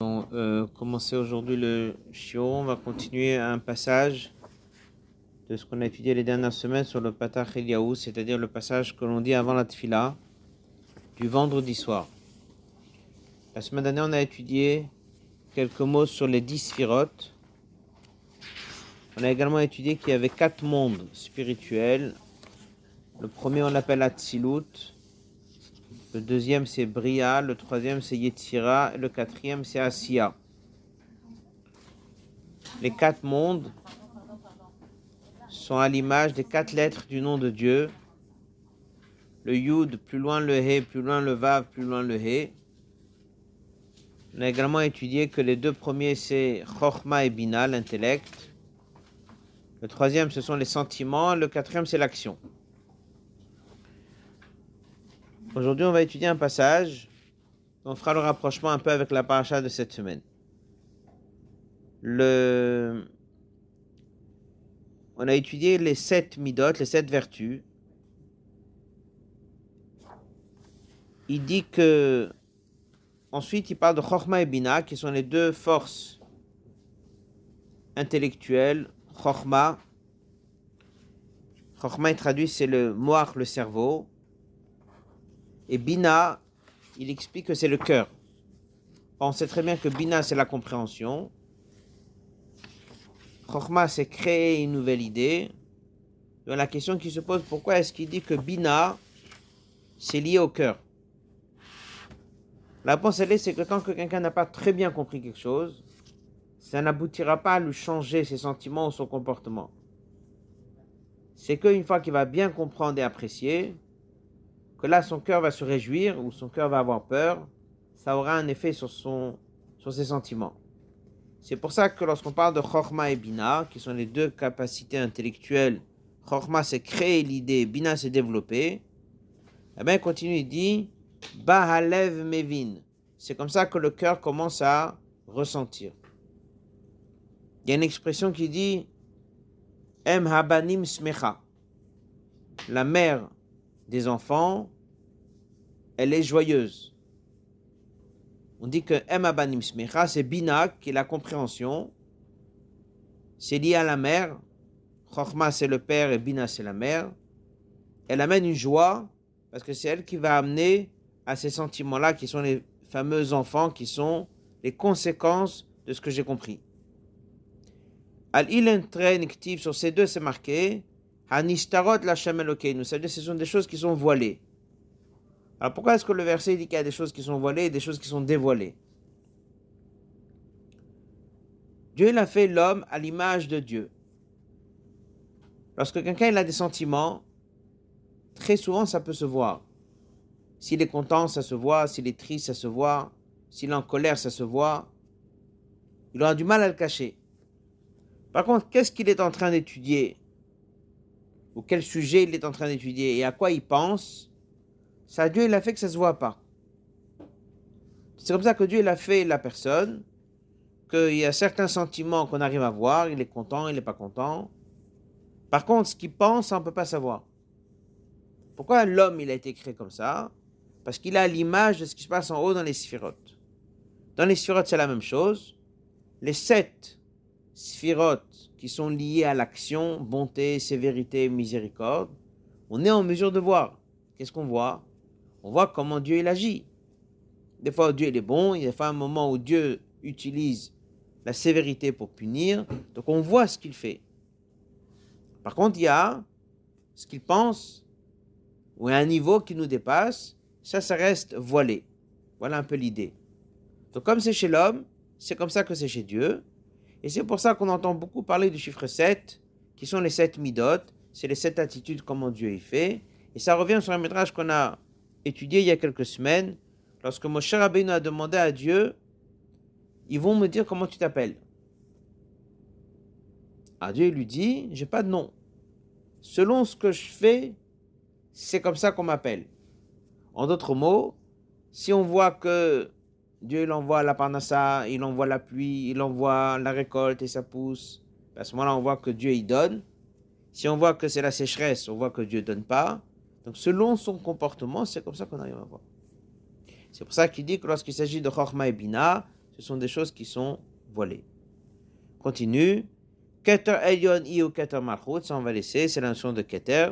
On euh, commencer aujourd'hui le Shio. On va continuer un passage de ce qu'on a étudié les dernières semaines sur le Patach Eliaou, c'est-à-dire le passage que l'on dit avant la Tfila du vendredi soir. La semaine dernière, on a étudié quelques mots sur les dix sphirotes. On a également étudié qu'il y avait quatre mondes spirituels. Le premier, on l'appelle Atzilut. Le deuxième, c'est Bria. Le troisième, c'est Yetzira. Et le quatrième, c'est Asiya. Les quatre mondes sont à l'image des quatre lettres du nom de Dieu. Le Yud, plus loin le He, plus loin le Vav, plus loin le He. On a également étudié que les deux premiers, c'est Chochma et Bina, l'intellect. Le troisième, ce sont les sentiments. Le quatrième, c'est l'action. Aujourd'hui, on va étudier un passage. On fera le rapprochement un peu avec la paracha de cette semaine. On a étudié les sept midot, les sept vertus. Il dit que. Ensuite, il parle de Chochma et Bina, qui sont les deux forces intellectuelles. Chochma. Chochma est traduit, c'est le moire, le cerveau. Et Bina, il explique que c'est le cœur. On sait très bien que Bina, c'est la compréhension. Chokhmah, c'est créer une nouvelle idée. Donc la question qui se pose, pourquoi est-ce qu'il dit que Bina, c'est lié au cœur? La réponse, elle est, c'est que quand quelqu'un n'a pas très bien compris quelque chose, ça n'aboutira pas à lui changer ses sentiments ou son comportement. C'est qu'une fois qu'il va bien comprendre et apprécier, que là son cœur va se réjouir ou son cœur va avoir peur, ça aura un effet sur, son, sur ses sentiments. C'est pour ça que lorsqu'on parle de Chorma et Bina, qui sont les deux capacités intellectuelles, Chorma c'est créer l'idée, Bina c'est développer, eh bien il continue, il dit Bahalev Mevin. C'est comme ça que le cœur commence à ressentir. Il y a une expression qui dit Em Habanim Smecha. La mère des enfants, elle est joyeuse. On dit que Emma Banim Smecha, c'est Bina, qui est la compréhension. C'est lié à la mère. Chochma, c'est le père et Bina, c'est la mère. Elle amène une joie parce que c'est elle qui va amener à ces sentiments-là qui sont les fameux enfants, qui sont les conséquences de ce que j'ai compris. Al ilen sur ces deux, c'est marqué Hanistarot la Elokeinu. C'est-à-dire ce sont des choses qui sont voilées. Alors pourquoi est-ce que le verset dit qu'il y a des choses qui sont voilées et des choses qui sont dévoilées? Dieu il a fait l'homme à l'image de Dieu. Lorsque quelqu'un a des sentiments, très souvent ça peut se voir. S'il est content, ça se voit. S'il est triste, ça se voit. S'il est en colère, ça se voit. Il aura du mal à le cacher. Par contre, qu'est-ce qu'il est en train d'étudier? Quel sujet il est en train d'étudier et à quoi il pense, ça Dieu il a fait que ça se voit pas. C'est comme ça que Dieu a fait la personne, qu'il y a certains sentiments qu'on arrive à voir, il est content, il n'est pas content. Par contre, ce qu'il pense, on ne peut pas savoir. Pourquoi l'homme il a été créé comme ça? Parce qu'il a l'image de ce qui se passe en haut dans les sphirotes. Dans les sphirotes, c'est la même chose. Les sept sphirotes qui sont liés à l'action, bonté, sévérité, miséricorde, on est en mesure de voir. Qu'est-ce qu'on voit? On voit comment Dieu il agit. Des fois, Dieu il est bon, il y a des un moment où Dieu utilise la sévérité pour punir, donc on voit ce qu'il fait. Par contre, il y a ce qu'il pense, ou un niveau qui nous dépasse, ça, ça reste voilé. Voilà un peu l'idée. Donc comme c'est chez l'homme, c'est comme ça que c'est chez Dieu. Et c'est pour ça qu'on entend beaucoup parler du chiffre 7, qui sont les sept midot, c'est les sept attitudes, comment Dieu y fait. Et ça revient sur un métrage qu'on a étudié il y a quelques semaines, lorsque Moshe Rabbeinu a demandé à Dieu, ils vont me dire comment tu t'appelles. Ah, Dieu lui dit, j'ai pas de nom. Selon ce que je fais, c'est comme ça qu'on m'appelle. En d'autres mots, si on voit que Dieu il envoie la parnassa, il envoie la pluie, il envoie la récolte et ça pousse. À ce moment-là, on voit que Dieu il donne. Si on voit que c'est la sécheresse, on voit que Dieu donne pas. Donc selon son comportement, c'est comme ça qu'on arrive à voir. C'est pour ça qu'il dit que lorsqu'il s'agit de Chorma et Bina, ce sont des choses qui sont voilées. Continue. Keter Elyon Iu Keter Malchut, ça on va laisser, c'est la notion de Keter.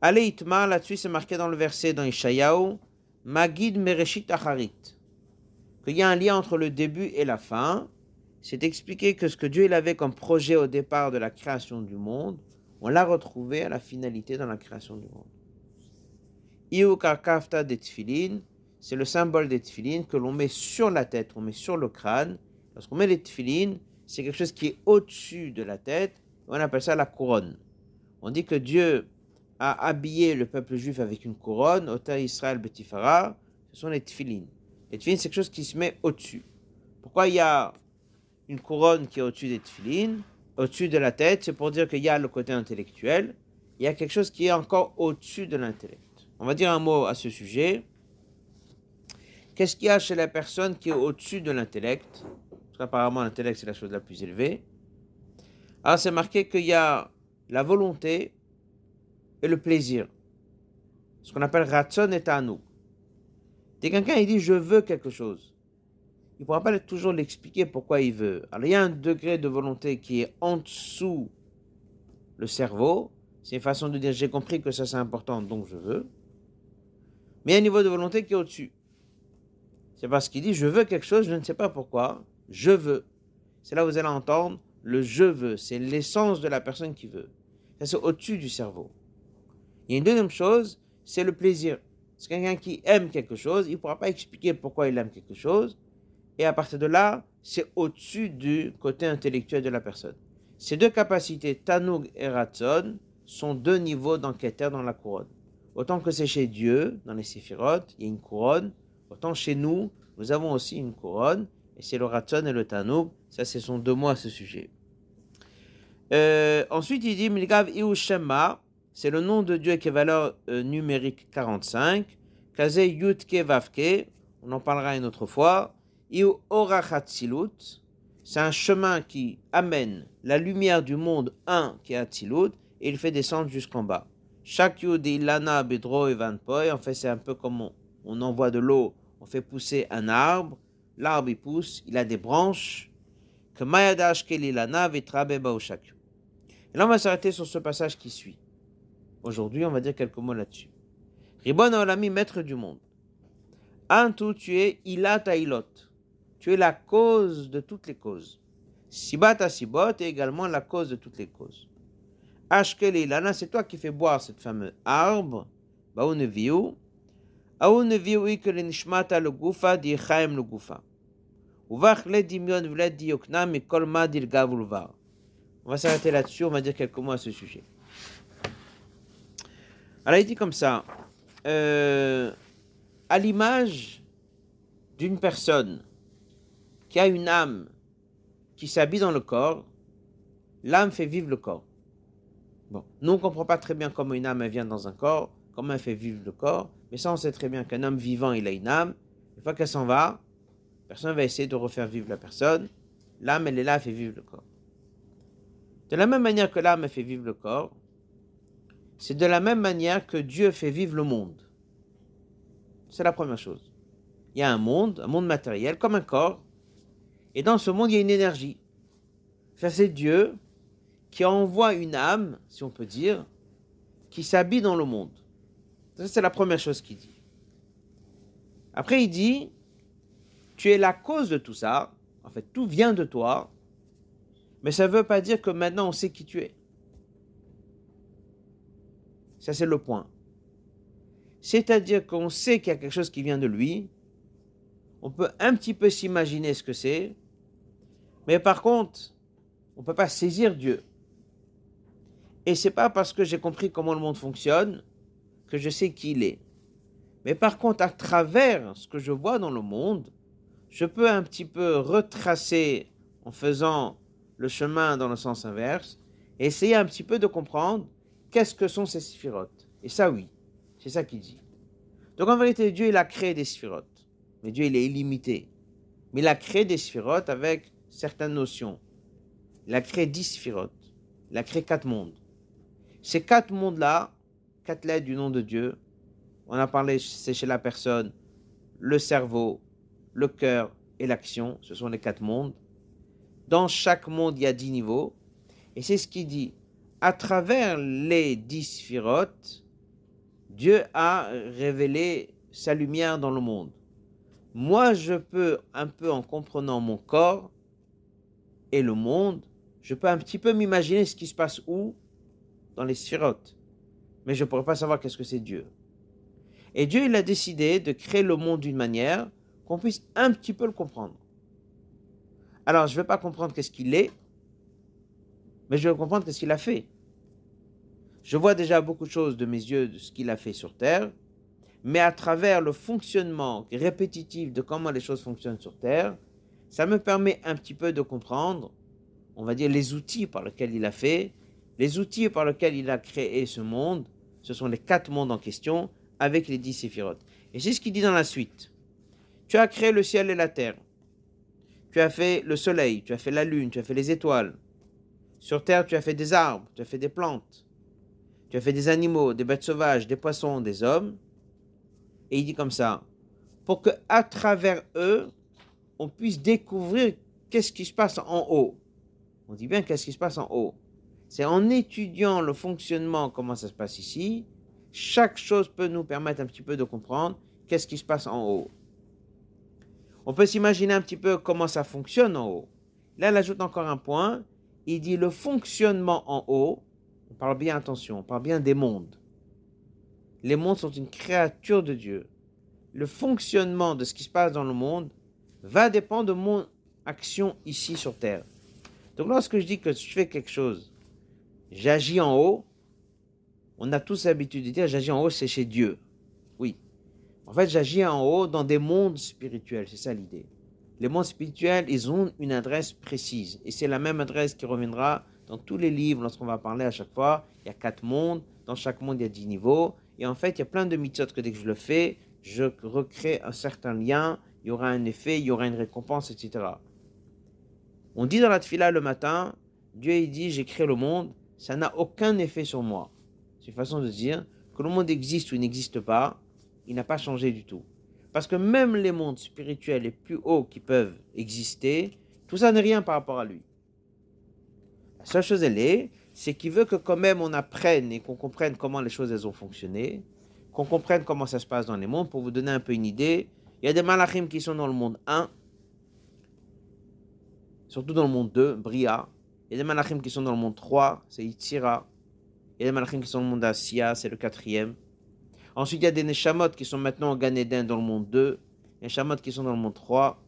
Allez, Itma, là-dessus c'est marqué dans le verset dans Ishayahu, Magid Mereshit Acharit. Qu'il y a un lien entre le début et la fin. C'est expliqué que ce que Dieu avait comme projet au départ de la création du monde, on l'a retrouvé à la finalité dans la création du monde. Iu Karkafta des c'est le symbole des tefilines que l'on met sur la tête, on met sur le crâne. Lorsqu'on met les tefilines, c'est quelque chose qui est au-dessus de la tête. On appelle ça la couronne. On dit que Dieu a habillé le peuple juif avec une couronne, Ota Israël Betifara, ce sont les tefilines. Les tefilines, c'est quelque chose qui se met au-dessus. Pourquoi il y a une couronne qui est au-dessus des tefilines, au-dessus de la tête? C'est pour dire qu'il y a le côté intellectuel, il y a quelque chose qui est encore au-dessus de l'intellect. On va dire un mot à ce sujet. Qu'est-ce qu'il y a chez la personne qui est au-dessus de l'intellect? Apparemment l'intellect c'est la chose la plus élevée. Alors c'est marqué qu'il y a la volonté et le plaisir. Ce qu'on appelle ratson et nous. Quelqu'un dit je veux quelque chose, il ne pourra pas toujours l'expliquer pourquoi il veut. Alors il y a un degré de volonté qui est en dessous le cerveau. C'est une façon de dire j'ai compris que ça c'est important donc je veux. Mais il y a un niveau de volonté qui est au-dessus. C'est parce qu'il dit je veux quelque chose, je ne sais pas pourquoi je veux. C'est là où vous allez entendre le je veux. C'est l'essence de la personne qui veut. Ça, c'est au-dessus du cerveau. Il y a une deuxième chose, c'est le plaisir. C'est quelqu'un qui aime quelque chose, il ne pourra pas expliquer pourquoi il aime quelque chose. Et à partir de là, c'est au-dessus du côté intellectuel de la personne. Ces deux capacités, Tanoug et Ratson, sont deux niveaux d'enquêteur dans la couronne. Autant que c'est chez Dieu, dans les séphirotes, il y a une couronne, autant chez nous, nous avons aussi une couronne, et c'est le Ratson et le Tanoub. Ça, ce sont deux mots à ce sujet. Euh, ensuite, il dit Milgav Shema, c'est le nom de Dieu qui est valeur euh, numérique 45. Kaze Yutke on en parlera une autre fois. Iu Orachatzilut, c'est un chemin qui amène la lumière du monde 1 qui est Atzilut et il fait descendre jusqu'en bas. Chaque Yud Ilana Bedro et en fait, c'est un peu comme on, on envoie de l'eau, on fait pousser un arbre l'arbre il pousse, il a des branches. Que Mayadash Kelilana Vitrabe Et là, on va s'arrêter sur ce passage qui suit. Aujourd'hui, on va dire quelques mots là-dessus. Ribon Olami, maître du monde. Antu, tu es Ilat. Tu es la cause de toutes les causes. Sibat Sibot est également la cause de toutes les causes. Ashkel Lana, c'est toi qui fais boire cette fameuse arbre. Baouneviou. Aouneviou que le nishmata le gufa di chaim le gufa. On va s'arrêter là-dessus, on va dire quelques mots à ce sujet. Alors il dit comme ça, euh, à l'image d'une personne qui a une âme qui s'habille dans le corps, l'âme fait vivre le corps. Bon, nous on ne comprend pas très bien comment une âme vient dans un corps, comment elle fait vivre le corps, mais ça on sait très bien qu'un homme vivant il a une âme, une fois qu'elle s'en va, Personne va essayer de refaire vivre la personne. L'âme, elle est là, elle fait vivre le corps. De la même manière que l'âme fait vivre le corps, c'est de la même manière que Dieu fait vivre le monde. C'est la première chose. Il y a un monde, un monde matériel, comme un corps, et dans ce monde, il y a une énergie. Ça, c'est Dieu qui envoie une âme, si on peut dire, qui s'habille dans le monde. Ça, c'est la première chose qu'il dit. Après, il dit, tu es la cause de tout ça. En fait, tout vient de toi. Mais ça ne veut pas dire que maintenant on sait qui tu es. Ça, c'est le point. C'est-à-dire qu'on sait qu'il y a quelque chose qui vient de lui. On peut un petit peu s'imaginer ce que c'est. Mais par contre, on ne peut pas saisir Dieu. Et c'est pas parce que j'ai compris comment le monde fonctionne que je sais qui il est. Mais par contre, à travers ce que je vois dans le monde, je peux un petit peu retracer en faisant le chemin dans le sens inverse et essayer un petit peu de comprendre qu'est-ce que sont ces sphirotes. Et ça, oui, c'est ça qu'il dit. Donc en vérité, Dieu, il a créé des sphirotes. Mais Dieu, il est illimité. Mais il a créé des sphirotes avec certaines notions. Il a créé dix sphirotes. Il a créé quatre mondes. Ces quatre mondes-là, quatre lettres du nom de Dieu, on a parlé, c'est chez la personne, le cerveau, le cœur, et l'action. Ce sont les quatre mondes. Dans chaque monde, il y a dix niveaux. Et c'est ce qu'il dit. À travers les dix sphirotes, Dieu a révélé sa lumière dans le monde. Moi, je peux, un peu en comprenant mon corps et le monde, je peux un petit peu m'imaginer ce qui se passe où Dans les sphirotes. Mais je ne pourrais pas savoir qu'est-ce que c'est Dieu. Et Dieu, il a décidé de créer le monde d'une manière qu'on puisse un petit peu le comprendre. Alors, je ne vais pas comprendre qu'est-ce qu'il est, mais je vais comprendre qu'est-ce qu'il a fait. Je vois déjà beaucoup de choses de mes yeux de ce qu'il a fait sur Terre, mais à travers le fonctionnement répétitif de comment les choses fonctionnent sur Terre, ça me permet un petit peu de comprendre, on va dire, les outils par lesquels il a fait, les outils par lesquels il a créé ce monde, ce sont les quatre mondes en question, avec les dix séphirotes. Et c'est ce qu'il dit dans la suite. Tu as créé le ciel et la terre. Tu as fait le soleil, tu as fait la lune, tu as fait les étoiles. Sur terre, tu as fait des arbres, tu as fait des plantes. Tu as fait des animaux, des bêtes sauvages, des poissons, des hommes. Et il dit comme ça, pour que à travers eux, on puisse découvrir qu'est-ce qui se passe en haut. On dit bien qu'est-ce qui se passe en haut. C'est en étudiant le fonctionnement, comment ça se passe ici, chaque chose peut nous permettre un petit peu de comprendre qu'est-ce qui se passe en haut. On peut s'imaginer un petit peu comment ça fonctionne en haut. Là, il ajoute encore un point. Il dit le fonctionnement en haut, on parle bien, attention, on parle bien des mondes. Les mondes sont une créature de Dieu. Le fonctionnement de ce qui se passe dans le monde va dépendre de mon action ici sur Terre. Donc lorsque je dis que je fais quelque chose, j'agis en haut, on a tous l'habitude de dire j'agis en haut, c'est chez Dieu. Oui. En fait, j'agis en haut dans des mondes spirituels, c'est ça l'idée. Les mondes spirituels, ils ont une adresse précise. Et c'est la même adresse qui reviendra dans tous les livres lorsqu'on va parler à chaque fois. Il y a quatre mondes. Dans chaque monde, il y a dix niveaux. Et en fait, il y a plein de mitzvot que dès que je le fais, je recrée un certain lien. Il y aura un effet, il y aura une récompense, etc. On dit dans la tefila le matin, Dieu il dit, j'ai créé le monde. Ça n'a aucun effet sur moi. C'est une façon de dire que le monde existe ou n'existe pas, il n'a pas changé du tout. Parce que même les mondes spirituels les plus hauts qui peuvent exister, tout ça n'est rien par rapport à lui. La seule chose, elle est, c'est qu'il veut que quand même on apprenne et qu'on comprenne comment les choses elles ont fonctionné, qu'on comprenne comment ça se passe dans les mondes. Pour vous donner un peu une idée, il y a des malachim qui sont dans le monde 1, surtout dans le monde 2, Bria. Il y a des malachim qui sont dans le monde 3, c'est Itzira. Il y a des malachim qui sont dans le monde Asiya, c'est le quatrième. Ensuite, il y a des Neshamot qui sont maintenant en Gan dans le monde 2, des Neshamot qui sont dans le monde 3.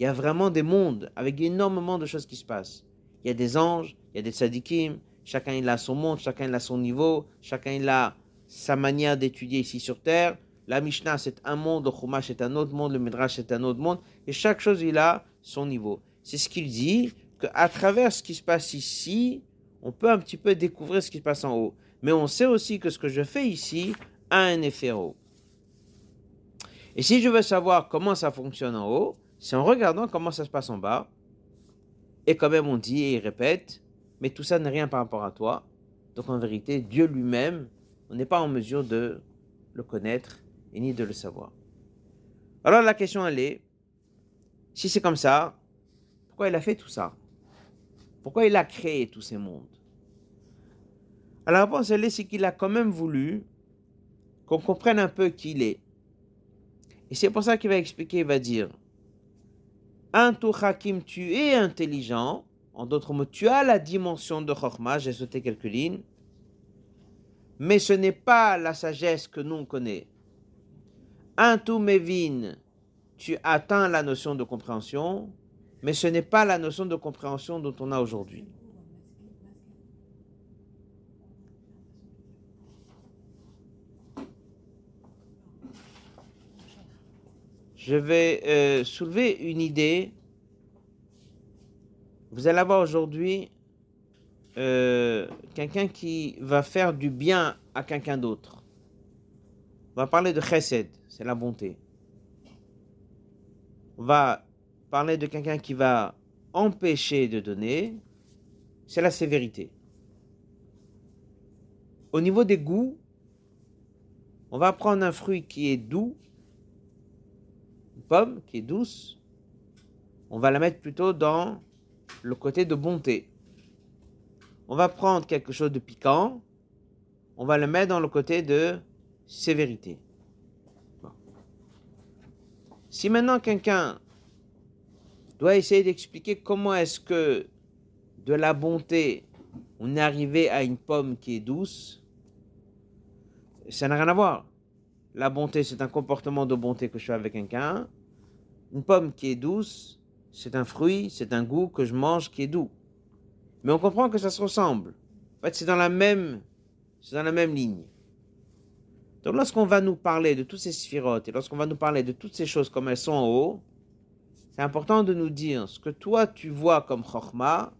Il y a vraiment des mondes avec énormément de choses qui se passent. Il y a des anges, il y a des tzadikim, chacun il a son monde, chacun il a son niveau, chacun il a sa manière d'étudier ici sur terre. La Mishnah c'est un monde, le Chumash c'est un autre monde, le Midrash c'est un autre monde, et chaque chose il a son niveau. C'est ce qu'il dit, qu'à travers ce qui se passe ici, on peut un petit peu découvrir ce qui se passe en haut. Mais on sait aussi que ce que je fais ici a un effet en haut. Et si je veux savoir comment ça fonctionne en haut, c'est en regardant comment ça se passe en bas. Et quand même on dit et il répète, mais tout ça n'est rien par rapport à toi. Donc en vérité, Dieu lui-même, on n'est pas en mesure de le connaître et ni de le savoir. Alors la question elle est, si c'est comme ça, pourquoi il a fait tout ça? Pourquoi il a créé tous ces mondes? Alors la réponse, elle est, c'est qu'il a quand même voulu qu'on comprenne un peu qui il est. Et c'est pour ça qu'il va expliquer, il va dire, un Hakim, tu es intelligent, en d'autres mots, tu as la dimension de Chokhmah, j'ai sauté quelques lignes, mais ce n'est pas la sagesse que nous on connaît. Un Mevin, tu atteins la notion de compréhension, mais ce n'est pas la notion de compréhension dont on a aujourd'hui. Je vais euh, soulever une idée. Vous allez avoir aujourd'hui euh, quelqu'un qui va faire du bien à quelqu'un d'autre. On va parler de chesed, c'est la bonté. On va parler de quelqu'un qui va empêcher de donner, c'est la sévérité. Au niveau des goûts, on va prendre un fruit qui est doux, une pomme qui est douce, on va la mettre plutôt dans le côté de bonté. On va prendre quelque chose de piquant, on va le mettre dans le côté de sévérité. Si maintenant quelqu'un doit essayer d'expliquer comment est-ce que de la bonté, on est arrivé à une pomme qui est douce, ça n'a rien à voir. La bonté, c'est un comportement de bonté que je fais avec quelqu'un. Une pomme qui est douce, c'est un fruit, c'est un goût que je mange qui est doux. Mais on comprend que ça se ressemble. En fait, c'est dans la même, c'est dans la même ligne. Donc, lorsqu'on va nous parler de tous ces sphirotes et lorsqu'on va nous parler de toutes ces choses comme elles sont en haut, c'est important de nous dire ce que toi tu vois comme chorma,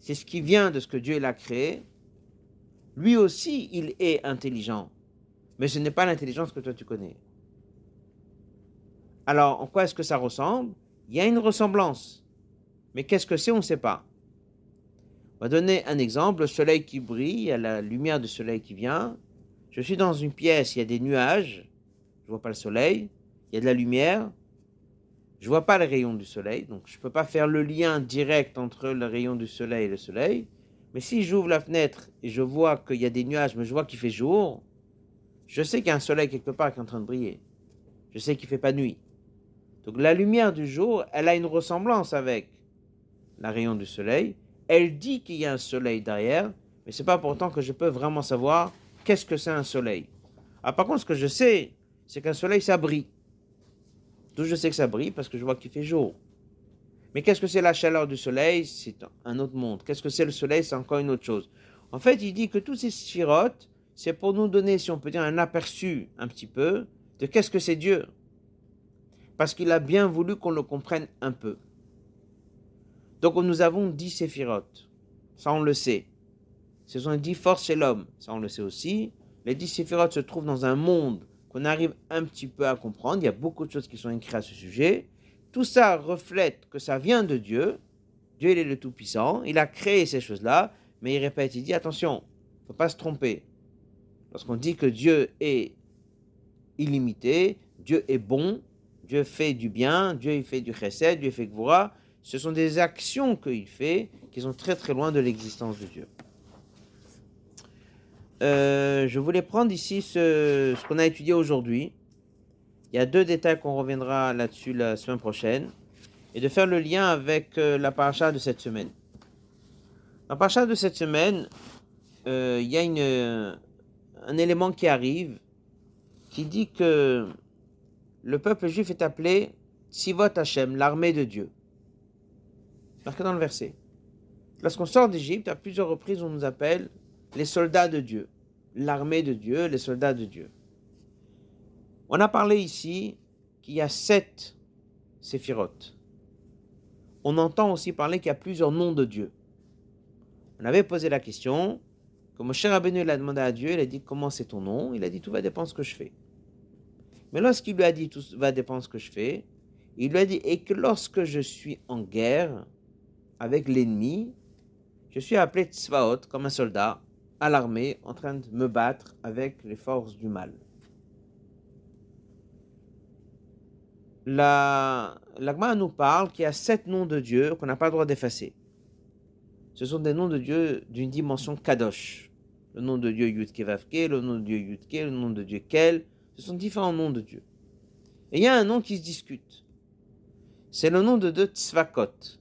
c'est ce qui vient de ce que Dieu l'a créé. Lui aussi, il est intelligent, mais ce n'est pas l'intelligence que toi tu connais. Alors, en quoi est-ce que ça ressemble? Il y a une ressemblance, mais qu'est-ce que c'est On ne sait pas. On va donner un exemple, le soleil qui brille, il y a la lumière du soleil qui vient. Je suis dans une pièce, il y a des nuages, je ne vois pas le soleil, il y a de la lumière, je ne vois pas les rayons du soleil, donc je ne peux pas faire le lien direct entre le rayon du soleil et le soleil. Mais si j'ouvre la fenêtre et je vois qu'il y a des nuages, mais je vois qu'il fait jour, je sais qu'il y a un soleil quelque part qui est en train de briller. Je sais qu'il ne fait pas nuit. Donc la lumière du jour, elle a une ressemblance avec la rayon du soleil. Elle dit qu'il y a un soleil derrière, mais ce n'est pas pourtant que je peux vraiment savoir qu'est-ce que c'est un soleil. Ah, par contre, ce que je sais, c'est qu'un soleil, ça brille. D'où je sais que ça brille? Parce que je vois qu'il fait jour. Mais qu'est-ce que c'est la chaleur du soleil? C'est un autre monde. Qu'est-ce que c'est le soleil? C'est encore une autre chose. En fait, il dit que tous ces sphirotes, c'est pour nous donner, si on peut dire, un aperçu un petit peu de qu'est-ce que c'est Dieu. Parce qu'il a bien voulu qu'on le comprenne un peu. Donc nous avons dix séphirotes. Ça, on le sait. Ce sont les dix forces chez l'homme. Ça, on le sait aussi. Les dix séphirotes se trouvent dans un monde qu'on arrive un petit peu à comprendre. Il y a beaucoup de choses qui sont écrites à ce sujet. Tout ça reflète que ça vient de Dieu. Dieu, il est le Tout-Puissant. Il a créé ces choses-là. Mais il répète, il dit attention, il ne faut pas se tromper. Lorsqu'on dit que Dieu est illimité, Dieu est bon, Dieu fait du bien, Dieu fait du chesed, Dieu fait gvura, ce sont des actions qu'il fait qui sont très très loin de l'existence de Dieu. Euh, je voulais prendre ici ce, qu'on a étudié aujourd'hui. Il y a deux détails qu'on reviendra là-dessus la semaine prochaine. Et de faire le lien avec euh, la paracha de cette semaine. La paracha de cette semaine, euh, il y a un élément qui arrive qui dit que le peuple juif est appelé Sivot Hashem, l'armée de Dieu. Marqué dans le verset. Lorsqu'on sort d'Égypte, à plusieurs reprises, on nous appelle les soldats de Dieu, l'armée de Dieu, les soldats de Dieu. On a parlé ici qu'il y a sept séphirotes. On entend aussi parler qu'il y a plusieurs noms de Dieu. On avait posé la question, comme cher Rabbeinu l'a demandé à Dieu, il a dit comment c'est ton nom? Il a dit tout va dépendre de ce que je fais. Mais lorsqu'il lui a dit tout va dépendre de ce que je fais, il lui a dit et que lorsque je suis en guerre avec l'ennemi, je suis appelé Tzvaot comme un soldat à l'armée en train de me battre avec les forces du mal. La, l'Agma nous parle qu'il y a sept noms de Dieu qu'on n'a pas le droit d'effacer. Ce sont des noms de Dieu d'une dimension kadosh. Le nom de Dieu Yudke Vavke, le nom de Dieu Yudke, le nom de Dieu Kel. Ce sont différents noms de Dieu. Et il y a un nom qui se discute. C'est le nom de Dieu Tzvakot.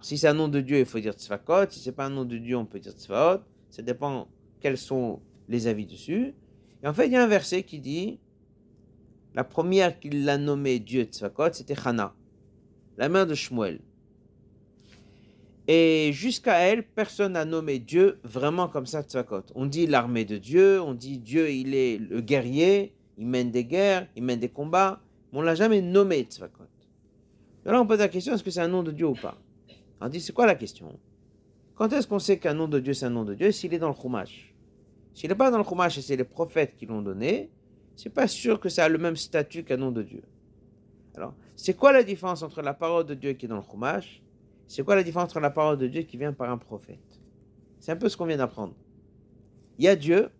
Si c'est un nom de Dieu, il faut dire Tzvakot. Si c'est pas un nom de Dieu, on peut dire Tzvaot. Ça dépend quels sont les avis dessus. Et en fait, il y a un verset qui dit la première qu'il a nommé Dieu Tzvakot, c'était Hana, la mère de Shmuel. Et jusqu'à elle, personne n'a nommé Dieu vraiment comme ça Tzvakot. On dit l'armée de Dieu, on dit Dieu, il est le guerrier, il mène des guerres, il mène des combats, mais on l'a jamais nommé Tzvakot. Alors on pose la question, est-ce que c'est un nom de Dieu ou pas? On dit, c'est quoi la question? Quand est-ce qu'on sait qu'un nom de Dieu, c'est un nom de Dieu? S'il est dans le Chumash. S'il n'est pas dans le Chumash et c'est les prophètes qui l'ont donné, c'est pas sûr que ça a le même statut qu'un nom de Dieu. Alors, c'est quoi la différence entre la parole de Dieu qui est dans le Chumash C'est quoi la différence entre la parole de Dieu qui vient par un prophète? C'est un peu ce qu'on vient d'apprendre. Il y a Dieu,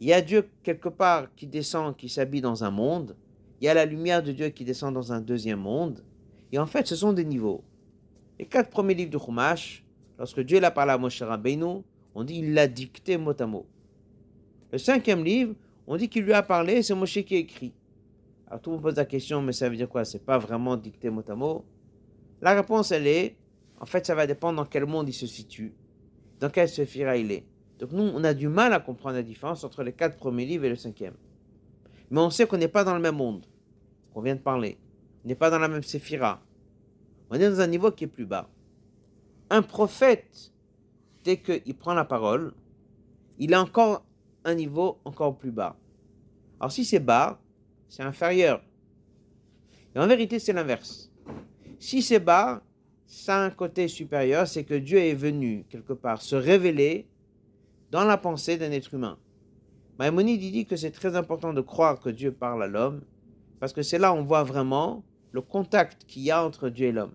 il y a Dieu quelque part qui descend, qui s'habille dans un monde, il y a la lumière de Dieu qui descend dans un deuxième monde. Et en fait, ce sont des niveaux. Les quatre premiers livres de Chumash, lorsque Dieu l'a parlé à Moshe Rabbeinu, on dit il l'a dicté mot à mot. Le cinquième livre, on dit qu'il lui a parlé, c'est Moshe qui a écrit. Alors tout le monde pose la question, mais ça veut dire quoi? C'est pas vraiment dicté mot à mot? La réponse, elle est, en fait, ça va dépendre dans quel monde il se situe, dans quelle séphira il est. Donc nous, on a du mal à comprendre la différence entre les quatre premiers livres et le cinquième. Mais on sait qu'on n'est pas dans le même monde, qu'on vient de parler. On n'est pas dans la même séphira. On est dans un niveau qui est plus bas. Un prophète, dès qu'il prend la parole, il a encore un niveau encore plus bas. Alors si c'est bas, c'est inférieur. Et en vérité, c'est l'inverse. Si c'est bas, ça a un côté supérieur, c'est que Dieu est venu quelque part se révéler dans la pensée d'un être humain. Maïmonide dit que c'est très important de croire que Dieu parle à l'homme, parce que c'est là où on voit vraiment le contact qu'il y a entre Dieu et l'homme.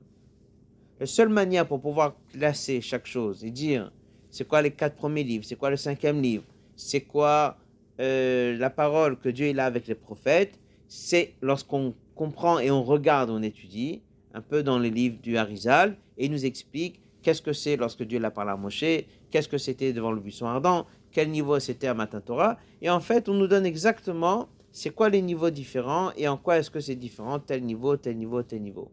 La seule manière pour pouvoir classer chaque chose et dire c'est quoi les quatre premiers livres, c'est quoi le cinquième livre, c'est quoi euh, la parole que Dieu a avec les prophètes, c'est lorsqu'on comprend et on regarde, on étudie, un peu dans les livres du Harizal, et il nous explique qu'est-ce que c'est lorsque Dieu l'a parlé à Moshe, qu'est-ce que c'était devant le buisson ardent, quel niveau c'était à Matin Torah, et en fait, on nous donne exactement c'est quoi les niveaux différents et en quoi est-ce que c'est différent, tel niveau, tel niveau, tel niveau.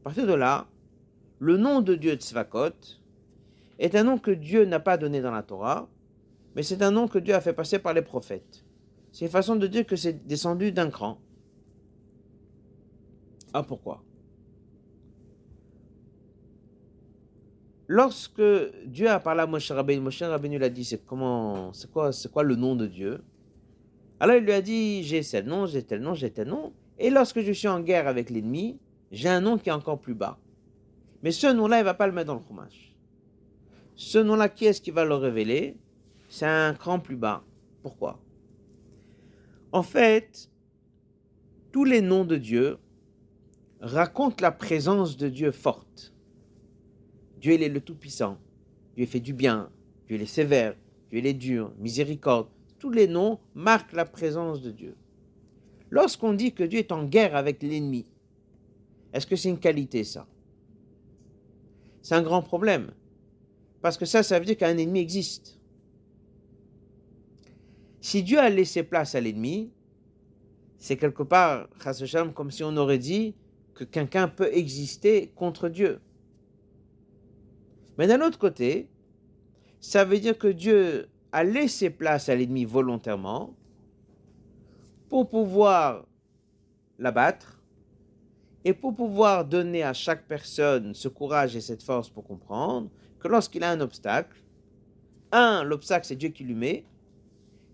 À partir de là, le nom de Dieu Tzvakot est un nom que Dieu n'a pas donné dans la Torah, mais c'est un nom que Dieu a fait passer par les prophètes. C'est une façon de dire que c'est descendu d'un cran. Ah, pourquoi? Lorsque Dieu a parlé à Moshe Rabbeinu, Moshe Rabbeinu lui a dit c'est comment, c'est quoi, c'est quoi le nom de Dieu? Alors il lui a dit j'ai tel nom, j'ai tel nom, j'ai tel nom. Et lorsque je suis en guerre avec l'ennemi, j'ai un nom qui est encore plus bas. Mais ce nom-là, il va pas le mettre dans le fromage. Ce nom-là, qui est-ce qui va le révéler? C'est un cran plus bas. Pourquoi? En fait, tous les noms de Dieu racontent la présence de Dieu forte. Dieu, est le Tout-Puissant. Dieu fait du bien. Dieu est sévère. Dieu est dur. Miséricorde. Tous les noms marquent la présence de Dieu. Lorsqu'on dit que Dieu est en guerre avec l'ennemi, est-ce que c'est une qualité ça? C'est un grand problème. Parce que ça, ça veut dire qu'un ennemi existe. Si Dieu a laissé place à l'ennemi, c'est quelque part, comme si on aurait dit que quelqu'un peut exister contre Dieu. Mais d'un autre côté, ça veut dire que Dieu a laissé place à l'ennemi volontairement pour pouvoir l'abattre et pour pouvoir donner à chaque personne ce courage et cette force pour comprendre que lorsqu'il a un obstacle, un, l'obstacle c'est Dieu qui lui met,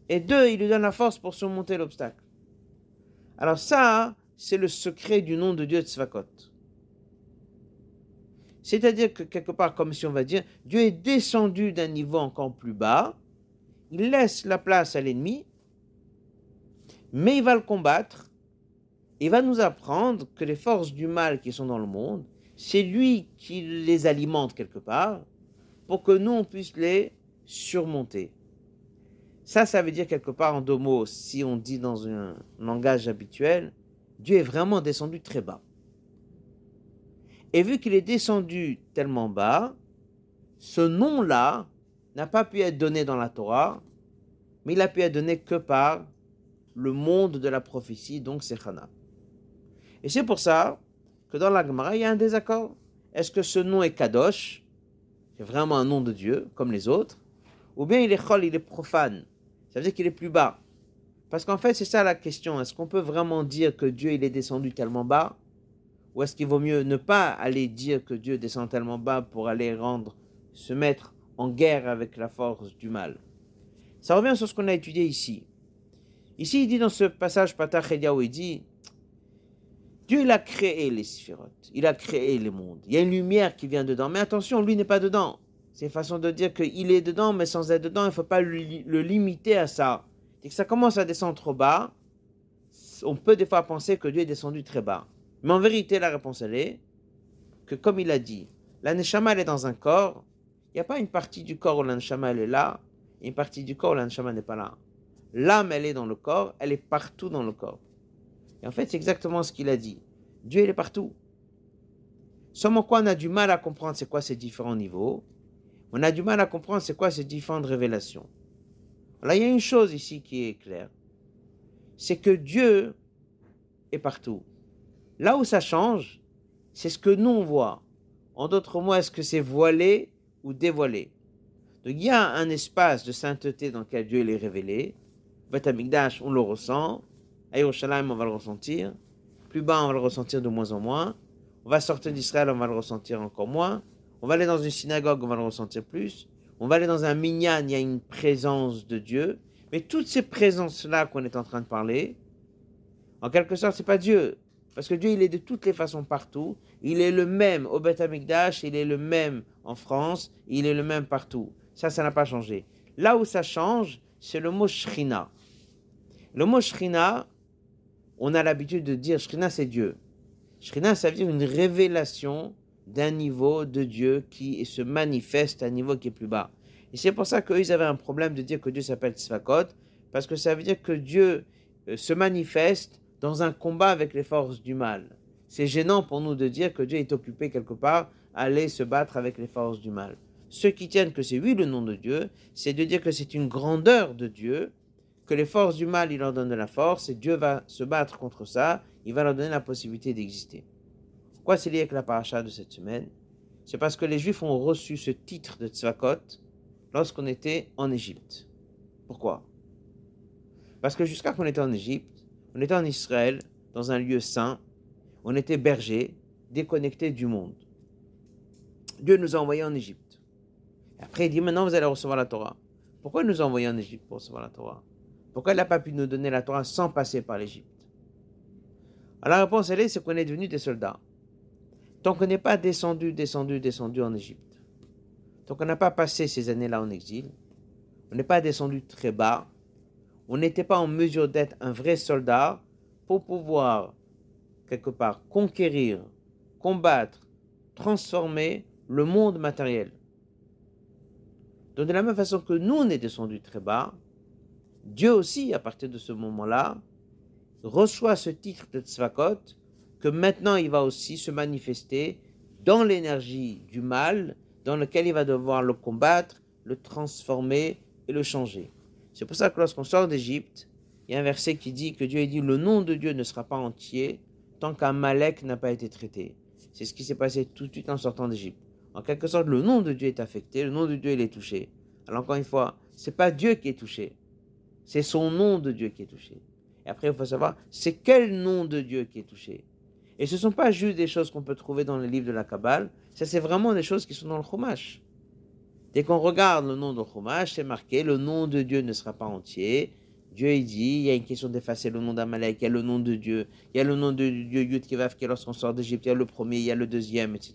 et deux, il lui donne la force pour surmonter l'obstacle. Alors ça, c'est le secret du nom de Dieu Tzvakot. C'est-à-dire que quelque part, comme si on va dire, Dieu est descendu d'un niveau encore plus bas, il laisse la place à l'ennemi, mais il va le combattre il va nous apprendre que les forces du mal qui sont dans le monde, c'est lui qui les alimente quelque part pour que nous, on puisse les surmonter. Ça, ça veut dire quelque part en deux mots, si on dit dans un langage habituel, Dieu est vraiment descendu très bas. Et vu qu'il est descendu tellement bas, ce nom-là n'a pas pu être donné dans la Torah, mais il a pu être donné que par le monde de la prophétie, donc c'est. Et c'est pour ça que dans la Gemara, il y a un désaccord. Est-ce que ce nom est Kadosh C'est vraiment un nom de Dieu, comme les autres. Ou bien il est Chol, il est profane. Ça veut dire qu'il est plus bas? Parce qu'en fait, c'est ça la question. Est-ce qu'on peut vraiment dire que Dieu il est descendu tellement bas? Ou est-ce qu'il vaut mieux ne pas aller dire que Dieu descend tellement bas pour aller rendre, se mettre en guerre avec la force du mal? Ça revient sur ce qu'on a étudié ici. Ici, il dit dans ce passage Patach il dit Dieu, il a créé les sphérotes, il a créé les mondes. Il y a une lumière qui vient dedans. Mais attention, lui n'est pas dedans. C'est une façon de dire qu'il est dedans, mais sans être dedans, il ne faut pas le, limiter à ça. Et que ça commence à descendre trop bas, on peut des fois penser que Dieu est descendu très bas. Mais en vérité, la réponse, elle est que, comme il a dit, la neshama, elle est dans un corps. Il n'y a pas une partie du corps où la neshama, elle est là, et une partie du corps où la neshama n'est pas là. L'âme, elle est dans le corps, elle est partout dans le corps. Et en fait, c'est exactement ce qu'il a dit. Dieu, il est partout. Seulement quoi, on a du mal à comprendre c'est quoi ces différents niveaux. On a du mal à comprendre c'est quoi ces différentes révélations. Alors, il y a une chose ici qui est claire. C'est que Dieu est partout. Là où ça change, c'est ce que nous on voit. En d'autres mots, est-ce que c'est voilé ou dévoilé? Donc il y a un espace de sainteté dans lequel Dieu est révélé. Beth on le ressent. À Yerushalayim, on va le ressentir. Plus bas, on va le ressentir de moins en moins. On va sortir d'Israël, on va le ressentir encore moins. On va aller dans une synagogue, on va le ressentir plus. On va aller dans un minyan, il y a une présence de Dieu. Mais toutes ces présences-là qu'on est en train de parler, en quelque sorte, c'est pas Dieu. Parce que Dieu, il est de toutes les façons partout. Il est le même au Beth Amikdash, il est le même en France, il est le même partout. Ça, ça n'a pas changé. Là où ça change, c'est le mot Shrina. Le mot Shrina, on a l'habitude de dire Shrina, c'est Dieu. Shrina, ça veut dire une révélation d'un niveau de Dieu qui se manifeste à un niveau qui est plus bas. Et c'est pour ça qu'eux, ils avaient un problème de dire que Dieu s'appelle Tzvakot, parce que ça veut dire que Dieu euh, se manifeste dans un combat avec les forces du mal. C'est gênant pour nous de dire que Dieu est occupé quelque part à aller se battre avec les forces du mal. Ceux qui tiennent que c'est oui le nom de Dieu, c'est de dire que c'est une grandeur de Dieu, que les forces du mal, il leur donne de la force, et Dieu va se battre contre ça, il va leur donner la possibilité d'exister. Pourquoi c'est lié avec la paracha de cette semaine? C'est parce que les Juifs ont reçu ce titre de Tzvakot lorsqu'on était en Égypte. Pourquoi? Parce que jusqu'à qu'on était en Égypte, on était en Israël, dans un lieu saint. On était bergers, déconnectés du monde. Dieu nous a envoyés en Égypte. Après, il dit maintenant, vous allez recevoir la Torah. Pourquoi nous a envoyés en Égypte pour recevoir la Torah? Pourquoi il n'a pas pu nous donner la Torah sans passer par l'Égypte? Alors la réponse, elle est, c'est qu'on est devenus des soldats. Tant qu'on n'est pas descendu, descendu, descendu en Égypte, tant qu'on n'a pas passé ces années-là en exil, on n'est pas descendu très bas, on n'était pas en mesure d'être un vrai soldat pour pouvoir, quelque part, conquérir, combattre, transformer le monde matériel. Donc de la même façon que nous, on est descendu très bas, Dieu aussi, à partir de ce moment-là, reçoit ce titre de Tzvakot, que maintenant il va aussi se manifester dans l'énergie du mal, dans lequel il va devoir le combattre, le transformer et le changer. C'est pour ça que lorsqu'on sort d'Égypte, il y a un verset qui dit que Dieu a dit le nom de Dieu ne sera pas entier tant qu'un Malek n'a pas été traité. C'est ce qui s'est passé tout de suite en sortant d'Égypte. En quelque sorte, le nom de Dieu est affecté, le nom de Dieu est touché. Alors encore une fois, c'est pas Dieu qui est touché, c'est son nom de Dieu qui est touché. Et après, il faut savoir, c'est quel nom de Dieu qui est touché. Et ce ne sont pas juste des choses qu'on peut trouver dans les livres de la Kabbale, ça c'est vraiment des choses qui sont dans le Chumash. Dès qu'on regarde le nom de Chumash, c'est marqué le nom de Dieu ne sera pas entier. Dieu il dit, il y a une question d'effacer le nom d'Amalek, il y a le nom de Dieu, il y a le nom de Dieu Yud Kevav qui lorsqu'on sort d'Égypte, il y a le premier, il y a le deuxième, etc.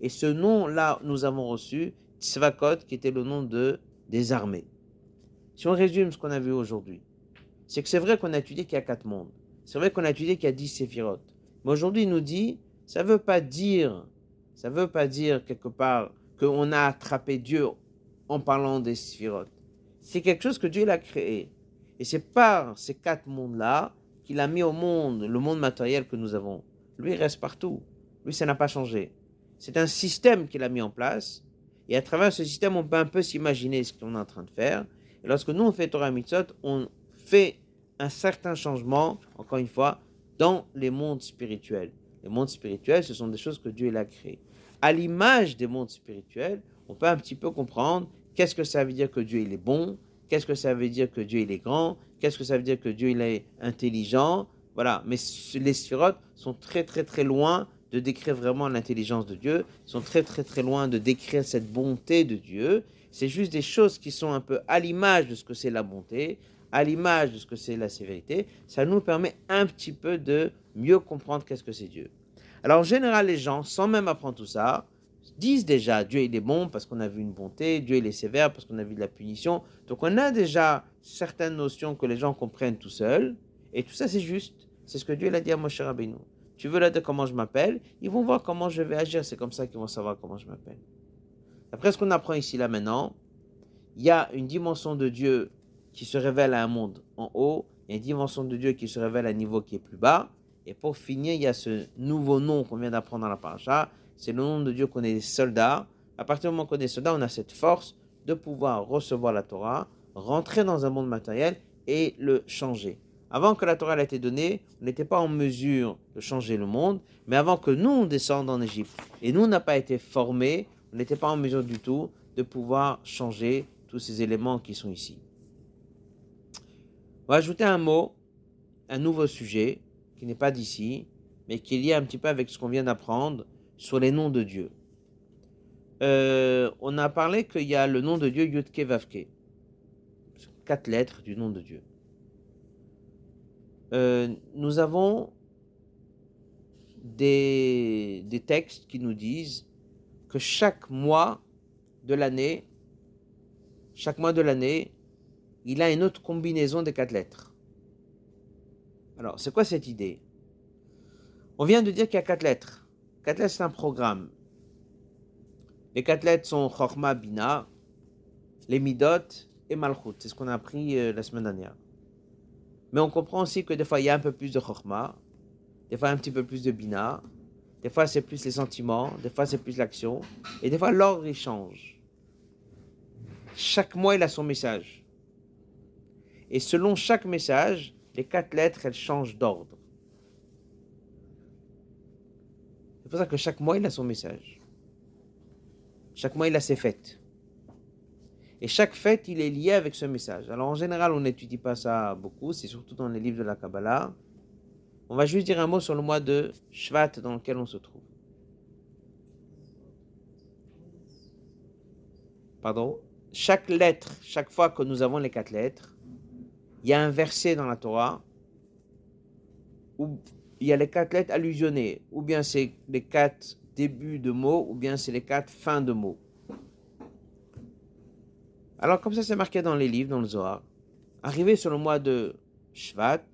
Et ce nom-là, nous avons reçu Tzvakot, qui était le nom de, des armées. Si on résume ce qu'on a vu aujourd'hui, c'est que c'est vrai qu'on a étudié qu'il y a quatre mondes. C'est vrai qu'on a étudié qu'il y a dix séphirotes. Mais aujourd'hui, il nous dit, ça ne veut pas dire, ça veut pas dire quelque part qu'on a attrapé Dieu en parlant des sphirotes. C'est quelque chose que Dieu l'a créé. Et c'est par ces quatre mondes-là qu'il a mis au monde le monde matériel que nous avons. Lui, il reste partout. Lui, ça n'a pas changé. C'est un système qu'il a mis en place. Et à travers ce système, on peut un peu s'imaginer ce qu'on est en train de faire. Et lorsque nous, on fait Torah Mitzot, on fait un certain changement, encore une fois, dans les mondes spirituels. Les mondes spirituels, ce sont des choses que Dieu a créées à l'image des mondes spirituels, on peut un petit peu comprendre qu'est-ce que ça veut dire que Dieu il est bon, qu'est-ce que ça veut dire que Dieu il est grand, qu'est-ce que ça veut dire que Dieu il est intelligent, voilà. Mais les sphirotes sont très très très loin de décrire vraiment l'intelligence de Dieu, sont très très très loin de décrire cette bonté de Dieu. C'est juste des choses qui sont un peu à l'image de ce que c'est la bonté, à l'image de ce que c'est la sévérité. Ça nous permet un petit peu de mieux comprendre qu'est-ce que c'est Dieu. Alors en général, les gens, sans même apprendre tout ça, disent déjà Dieu il est bon parce qu'on a vu une bonté, Dieu il est sévère parce qu'on a vu de la punition. Donc on a déjà certaines notions que les gens comprennent tout seuls. Et tout ça c'est juste. C'est ce que Dieu a dit à Moshe Rabbeinu. Tu veux leur dire comment je m'appelle? Ils vont voir comment je vais agir. C'est comme ça qu'ils vont savoir comment je m'appelle. Après ce qu'on apprend ici là maintenant, il y a une dimension de Dieu qui se révèle à un monde en haut. il y a une dimension de Dieu qui se révèle à un niveau qui est plus bas. Et pour finir, il y a ce nouveau nom qu'on vient d'apprendre dans la paracha. C'est le nom de Dieu qu'on est des soldats. À partir du moment qu'on est soldats, on a cette force de pouvoir recevoir la Torah, rentrer dans un monde matériel et le changer. Avant que la Torah ait été donnée, on n'était pas en mesure de changer le monde, mais avant que nous on descende en Égypte et nous n'a pas été formés, on n'était pas en mesure du tout de pouvoir changer tous ces éléments qui sont ici. On va ajouter un mot, un nouveau sujet qui n'est pas d'ici, mais qui est lié un petit peu avec ce qu'on vient d'apprendre sur les noms de Dieu. Euh, on a parlé qu'il y a le nom de Dieu Yudke Vavke, quatre lettres du nom de Dieu. Euh, nous avons des, des textes qui nous disent que chaque mois de l'année, chaque mois de l'année, il a une autre combinaison des quatre lettres. Alors, c'est quoi cette idée? On vient de dire qu'il y a quatre lettres. Quatre lettres, c'est un programme. Les quatre lettres sont Chorma, Bina, les Midot et Malchut. C'est ce qu'on a appris euh, la semaine dernière. Mais on comprend aussi que des fois, il y a un peu plus de Chorma, des fois un petit peu plus de Bina, des fois c'est plus les sentiments, des fois c'est plus l'action, et des fois l'ordre il change. Chaque mois, il a son message. Et selon chaque message, les quatre lettres, elles changent d'ordre. C'est pour ça que chaque mois, il a son message. Chaque mois, il a ses fêtes. Et chaque fête, il est lié avec ce message. Alors en général, on n'étudie pas ça beaucoup, c'est surtout dans les livres de la Kabbalah. On va juste dire un mot sur le mois de Shvat dans lequel on se trouve. Pardon? Chaque lettre, chaque fois que nous avons les quatre lettres, il y a un verset dans la Torah où il y a les quatre lettres allusionnées, ou bien c'est les quatre débuts de mots, ou bien c'est les quatre fins de mots. Alors comme ça c'est marqué dans les livres, dans le Zohar, arrivé sur le mois de Shvat,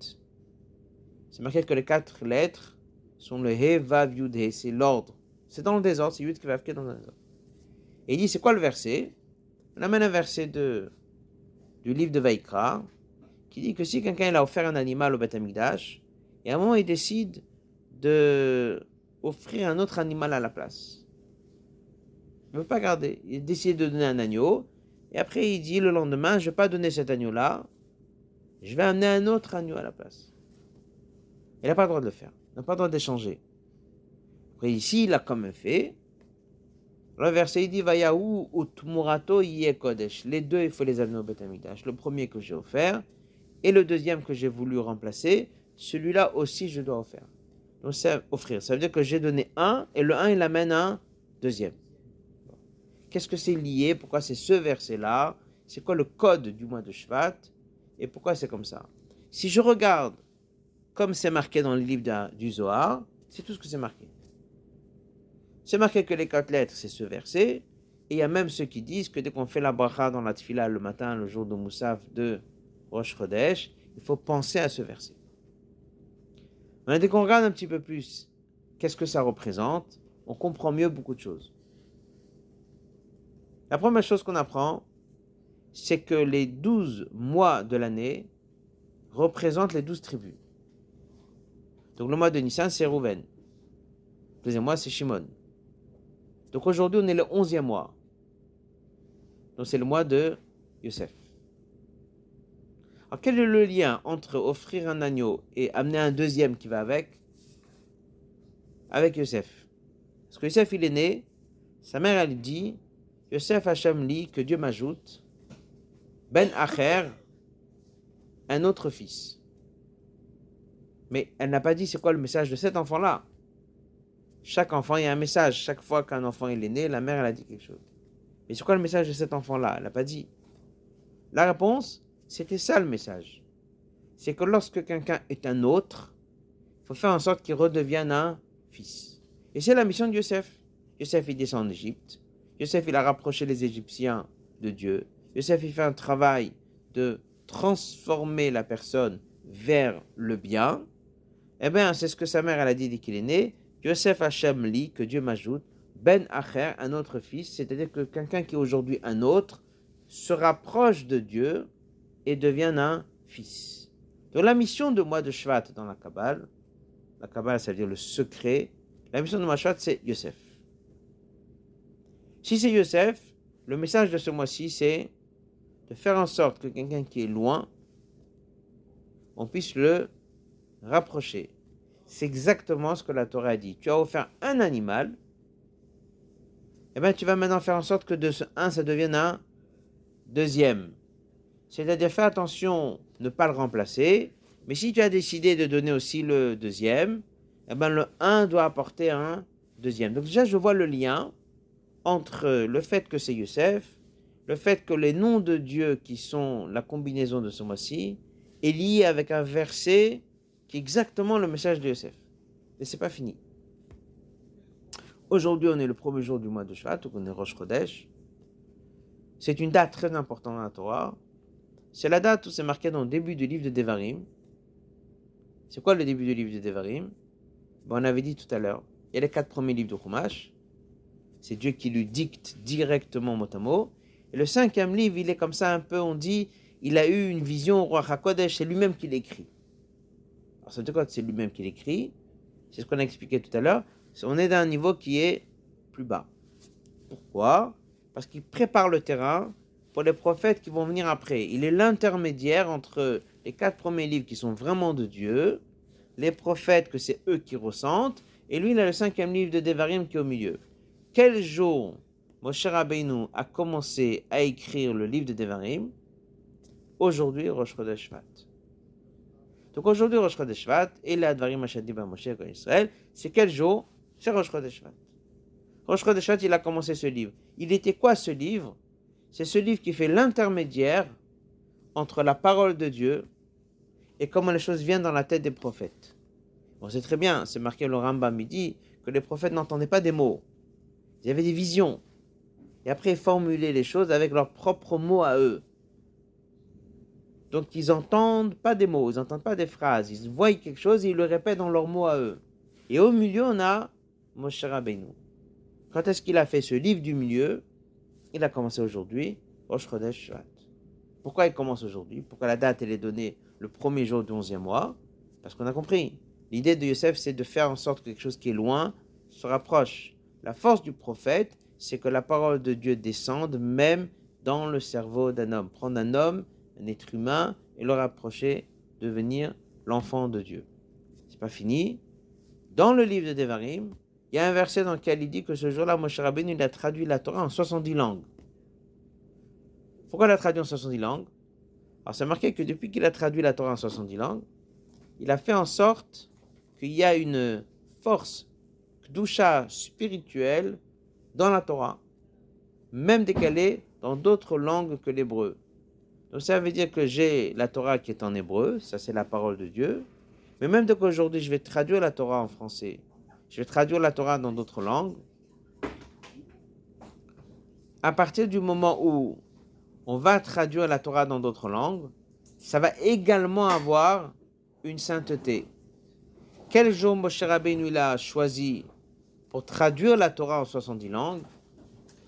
c'est marqué que les quatre lettres sont le He, Vav, Yud, He, c'est l'ordre. C'est dans le désordre, c'est Yud qui va dans le désordre. Et il dit, c'est quoi le verset? On amène un verset de, du livre de Vaikra, qui dit que si quelqu'un a offert un animal au Beth Amikdash, et à un moment il décide de offrir un autre animal à la place. Il ne veut pas garder. Il décide de donner un agneau, et après il dit le lendemain, je ne vais pas donner cet agneau-là, je vais amener un autre agneau à la place. Il n'a pas le droit de le faire. Il n'a pas le droit d'échanger. Après, ici, il a quand même fait. Le verset, il dit Vayahu utmurato kodesh. Les deux, il faut les amener au Beth Le premier que j'ai offert et le deuxième que j'ai voulu remplacer, celui-là aussi, je dois offrir. Donc, c'est offrir. Ça veut dire que j'ai donné un et le un, il amène un deuxième. Qu'est-ce que c'est lié? Pourquoi c'est ce verset-là? C'est quoi le code du mois de Shvat Et pourquoi c'est comme ça? Si je regarde comme c'est marqué dans le livre du Zohar, c'est tout ce que c'est marqué. C'est marqué que les quatre lettres, c'est ce verset. Et il y a même ceux qui disent que dès qu'on fait la bracha dans la tfila le matin, le jour de Moussaf de Rosh Chodesh, il faut penser à ce verset. Mais dès qu'on regarde un petit peu plus, qu'est-ce que ça représente, on comprend mieux beaucoup de choses. La première chose qu'on apprend, c'est que les douze mois de l'année représentent les douze tribus. Donc le mois de Nissan, c'est Rouven. Le deuxième mois, c'est Shimon. Donc aujourd'hui, on est le onzième mois. Donc c'est le mois de Yosef. Alors quel est le lien entre offrir un agneau et amener un deuxième qui va avec Avec Yosef? Parce que Yosef, il est né, sa mère, elle dit, Yosef Hachem lit, que Dieu m'ajoute, Ben Acher, un autre fils. Mais elle n'a pas dit c'est quoi le message de cet enfant-là. Chaque enfant, il y a un message. Chaque fois qu'un enfant est né, la mère, elle a dit quelque chose. Mais c'est quoi le message de cet enfant-là? Elle n'a pas dit. La réponse, c'était ça le message. C'est que lorsque quelqu'un est un autre, il faut faire en sorte qu'il redevienne un fils. Et c'est la mission de Yosef. Yosef, il descend en Égypte. Yosef, il a rapproché les Égyptiens de Dieu. Yosef, il fait un travail de transformer la personne vers le bien. Eh bien, c'est ce que sa mère elle a dit dès qu'il est né. Yosef Hachem lit, que Dieu m'ajoute, Ben Acher, un autre fils, c'est-à-dire que quelqu'un qui est aujourd'hui un autre se rapproche de Dieu et devient un fils. Donc la mission de mois de Shvat dans la Kabbale, la Kabbale, ça veut dire le secret, la mission de mois de Shvat, c'est Yosef. Si c'est Yosef, le message de ce mois-ci, c'est de faire en sorte que quelqu'un qui est loin, on puisse le rapprocher. C'est exactement ce que la Torah a dit. Tu as offert un animal, et eh bien tu vas maintenant faire en sorte que de ce un, ça devienne un deuxième. C'est-à-dire faire attention, ne pas le remplacer, mais si tu as décidé de donner aussi le deuxième, eh ben le 1 doit apporter un deuxième. Donc déjà, je vois le lien entre le fait que c'est Youssef, le fait que les noms de Dieu qui sont la combinaison de ce mois-ci est lié avec un verset qui est exactement le message de Youssef. Mais c'est pas fini. Aujourd'hui, on est le premier jour du mois de Shvat, donc on est Rosh Chodesh. C'est une date très importante dans la Torah. C'est la date où c'est marqué dans le début du livre de Devarim. C'est quoi le début du livre de Devarim? On avait dit tout à l'heure, il y a les quatre premiers livres de Chumash. C'est Dieu qui lui dicte directement mot à mot. Et le cinquième livre, il est comme ça un peu, on dit, il a eu une vision au roi Hakodesh, c'est lui-même qui l'écrit. Alors ça veut dire quoi c'est lui-même qui l'écrit? C'est ce qu'on a expliqué tout à l'heure. On est dans un niveau qui est plus bas. Pourquoi? Parce qu'il prépare le terrain pour les prophètes qui vont venir après. Il est l'intermédiaire entre les quatre premiers livres qui sont vraiment de Dieu, les prophètes que c'est eux qui ressentent, et lui il a le cinquième livre de Devarim qui est au milieu. Quel jour Moshe Rabbeinu a commencé à écrire le livre de Devarim? Aujourd'hui, Rosh Chodesh. Donc aujourd'hui, Rosh Chodesh et la Dvarim Ashadiba Moshe Israël, c'est quel jour? C'est Rosh Chodesh. Rosh Chodesh il a commencé ce livre. Il était quoi ce livre? C'est ce livre qui fait l'intermédiaire entre la parole de Dieu et comment les choses viennent dans la tête des prophètes. On sait très bien, c'est marqué le Rambam, dit que les prophètes n'entendaient pas des mots. Ils avaient des visions. Et après, ils formulaient les choses avec leurs propres mots à eux. Donc, ils n'entendent pas des mots, ils n'entendent pas des phrases. Ils voient quelque chose et ils le répètent dans leurs mots à eux. Et au milieu, on a Moshe Rabbeinu. Quand est-ce qu'il a fait ce livre du milieu? Il a commencé aujourd'hui, Chodesh Pourquoi il commence aujourd'hui? Pourquoi la date elle est donnée le premier jour du onzième mois? Parce qu'on a compris. L'idée de Yosef, c'est de faire en sorte que quelque chose qui est loin se rapproche. La force du prophète, c'est que la parole de Dieu descende même dans le cerveau d'un homme. Prendre un homme, un être humain, et le rapprocher, devenir l'enfant de Dieu. C'est pas fini. Dans le livre de Devarim, il y a un verset dans lequel il dit que ce jour-là, Moshe Rabbeinu, il a traduit la Torah en 70 langues. Pourquoi il a traduit en 70 langues? Alors, c'est marqué que depuis qu'il a traduit la Torah en 70 langues, il a fait en sorte qu'il y a une force, doucha spirituelle dans la Torah, même décalée dans d'autres langues que l'hébreu. Donc ça veut dire que j'ai la Torah qui est en hébreu, ça c'est la parole de Dieu, mais même qu'aujourd'hui je vais traduire la Torah en français, je vais traduire la Torah dans d'autres langues, à partir du moment où on va traduire la Torah dans d'autres langues, ça va également avoir une sainteté. Quel jour Moshe Rabbeinu a choisi pour traduire la Torah en 70 langues?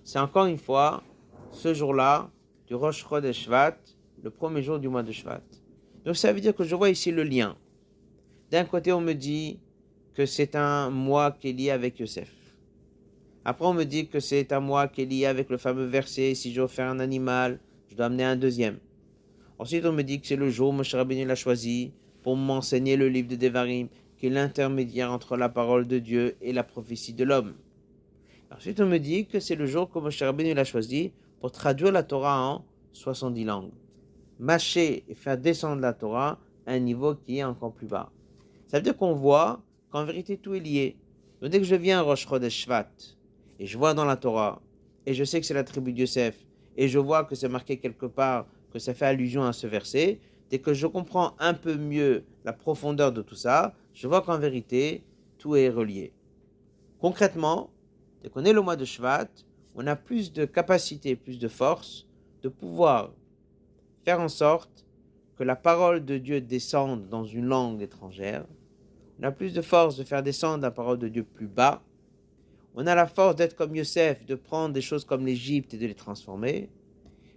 C'est encore une fois ce jour-là du Rosh Chodesh Shvat, le premier jour du mois de Shvat. Donc ça veut dire que je vois ici le lien. D'un côté, on me dit que c'est un mois qui est lié avec Yosef. Après, on me dit que c'est un mois qui est lié avec le fameux verset si je offre un animal, je dois amener un deuxième. Ensuite, on me dit que c'est le jour où Moshe Rabbeinu l'a choisi pour m'enseigner le livre de Devarim, qui est l'intermédiaire entre la parole de Dieu et la prophétie de l'homme. Ensuite, on me dit que c'est le jour que Moshe Rabbeinu l'a choisi pour traduire la Torah en 70 langues. Mâcher et faire descendre la Torah à un niveau qui est encore plus bas. Ça veut dire qu'on voit qu'en vérité tout est lié. Donc dès que je viens à Rosh Chodesh Shvat, et je vois dans la Torah, et je sais que c'est la tribu de Yosef, et je vois que c'est marqué quelque part, que ça fait allusion à ce verset, dès que je comprends un peu mieux la profondeur de tout ça, je vois qu'en vérité, tout est relié. Concrètement, dès qu'on est le mois de Shvat, on a plus de capacité, plus de force de pouvoir faire en sorte que la parole de Dieu descende dans une langue étrangère. On a plus de force de faire descendre la parole de Dieu plus bas. On a la force d'être comme Yosef, de prendre des choses comme l'Égypte et de les transformer.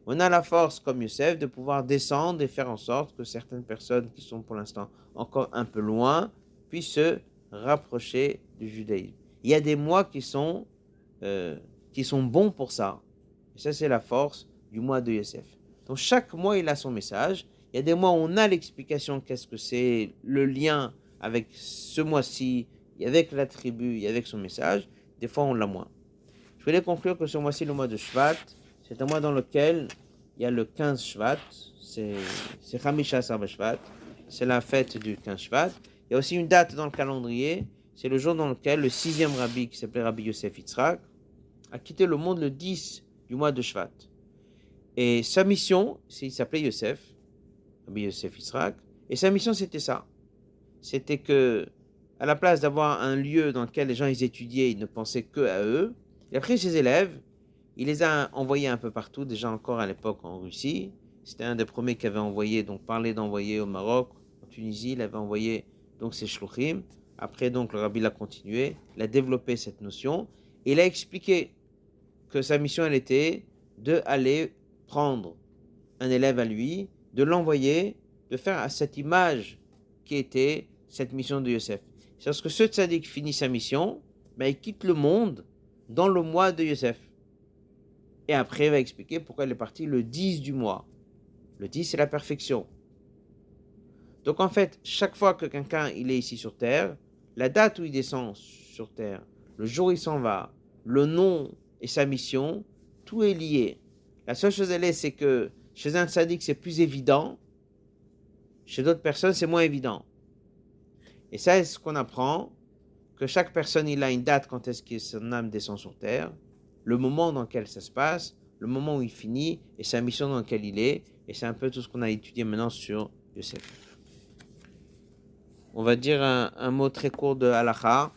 On a la force, comme Youssef, de pouvoir descendre et faire en sorte que certaines personnes qui sont pour l'instant encore un peu loin puissent se rapprocher du judaïsme. Il y a des mois qui sont, euh, qui sont bons pour ça. Et ça, c'est la force du mois de Youssef. Donc chaque mois, il a son message. Il y a des mois où on a l'explication qu'est-ce que c'est, le lien avec ce mois-ci, avec la tribu, et avec son message. Des fois, on l'a moins. Je voulais conclure que ce mois-ci, le mois de Shvat, c'est un mois dans lequel il y a le 15 Shvat, c'est Hamisha Shvat, c'est la fête du 15 Shvat. Il y a aussi une date dans le calendrier, c'est le jour dans lequel le sixième rabbi, qui s'appelait Rabbi Yosef Yitzhak, a quitté le monde le 10 du mois de Shvat. Et sa mission, il s'appelait Yosef, Rabbi Yosef Yitzhak, et sa mission c'était ça. C'était que, à la place d'avoir un lieu dans lequel les gens ils étudiaient, ils ne pensaient que à eux, il a pris ses élèves, il les a envoyés un peu partout, déjà encore à l'époque en Russie. C'était un des premiers qui avait envoyé, donc parlé d'envoyer au Maroc, en Tunisie, il avait envoyé donc ses shluchim. Après, donc, le rabbi l'a continué, il a développé cette notion, et il a expliqué que sa mission, elle était de aller prendre un élève à lui, de l'envoyer, de faire à cette image qui était cette mission de Yosef. C'est lorsque ce tzaddik finit sa mission, ben, il quitte le monde dans le mois de Yosef. Et après, il va expliquer pourquoi il est parti le 10 du mois. Le 10, c'est la perfection. Donc en fait, chaque fois que quelqu'un il est ici sur Terre, la date où il descend sur Terre, le jour où il s'en va, le nom et sa mission, tout est lié. La seule chose elle est, c'est que chez un sadique c'est plus évident, chez d'autres personnes c'est moins évident. Et ça, c'est ce qu'on apprend, que chaque personne il a une date quand est-ce que son âme descend sur Terre, le moment dans lequel ça se passe, le moment où il finit et sa mission dans laquelle il est. Et c'est un peu tout ce qu'on a étudié maintenant sur Yosef on va dire un, mot très court de halakha.